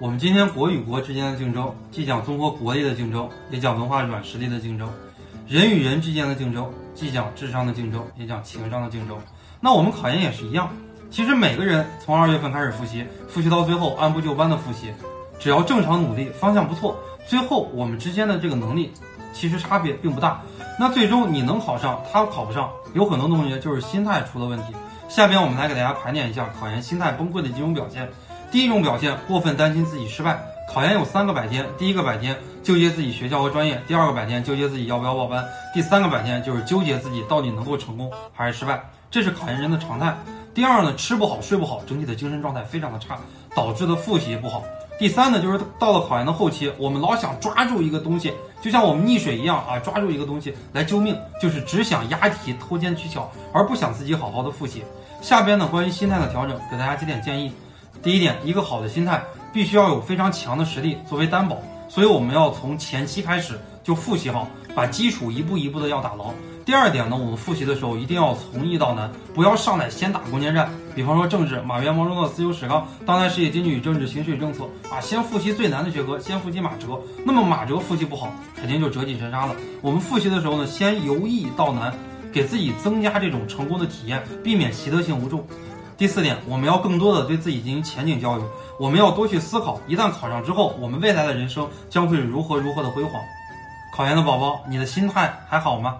我们今天国与国之间的竞争，既讲综合国力的竞争，也讲文化软实力的竞争；人与人之间的竞争，既讲智商的竞争，也讲情商的竞争。那我们考研也是一样，其实每个人从二月份开始复习，复习到最后按部就班的复习，只要正常努力，方向不错，最后我们之间的这个能力其实差别并不大。那最终你能考上，他考不上，有很多同学就是心态出了问题。下边我们来给大家盘点一下考研心态崩溃的几种表现。第一种表现，过分担心自己失败。考研有三个百天，第一个百天纠结自己学校和专业，第二个百天纠结自己要不要报班，第三个百天就是纠结自己到底能够成功还是失败。这是考研人的常态。第二呢，吃不好睡不好，整体的精神状态非常的差，导致的复习不好。第三呢，就是到了考研的后期，我们老想抓住一个东西，就像我们溺水一样啊，抓住一个东西来救命，就是只想押题偷奸取巧，而不想自己好好的复习。下边呢，关于心态的调整，给大家几点建议。第一点，一个好的心态必须要有非常强的实力作为担保，所以我们要从前期开始就复习好，把基础一步一步的要打牢。第二点呢，我们复习的时候一定要从易到难，不要上来先打攻坚战。比方说政治，马原、毛泽东的《思修史纲》，当代世界经济与政治、形势与政策啊，先复习最难的学科，先复习马哲。那么马哲复习不好，肯定就折戟沉沙了。我们复习的时候呢，先由易到难，给自己增加这种成功的体验，避免习得性无助。第四点，我们要更多的对自己进行前景教育，我们要多去思考，一旦考上之后，我们未来的人生将会如何如何的辉煌。考研的宝宝，你的心态还好吗？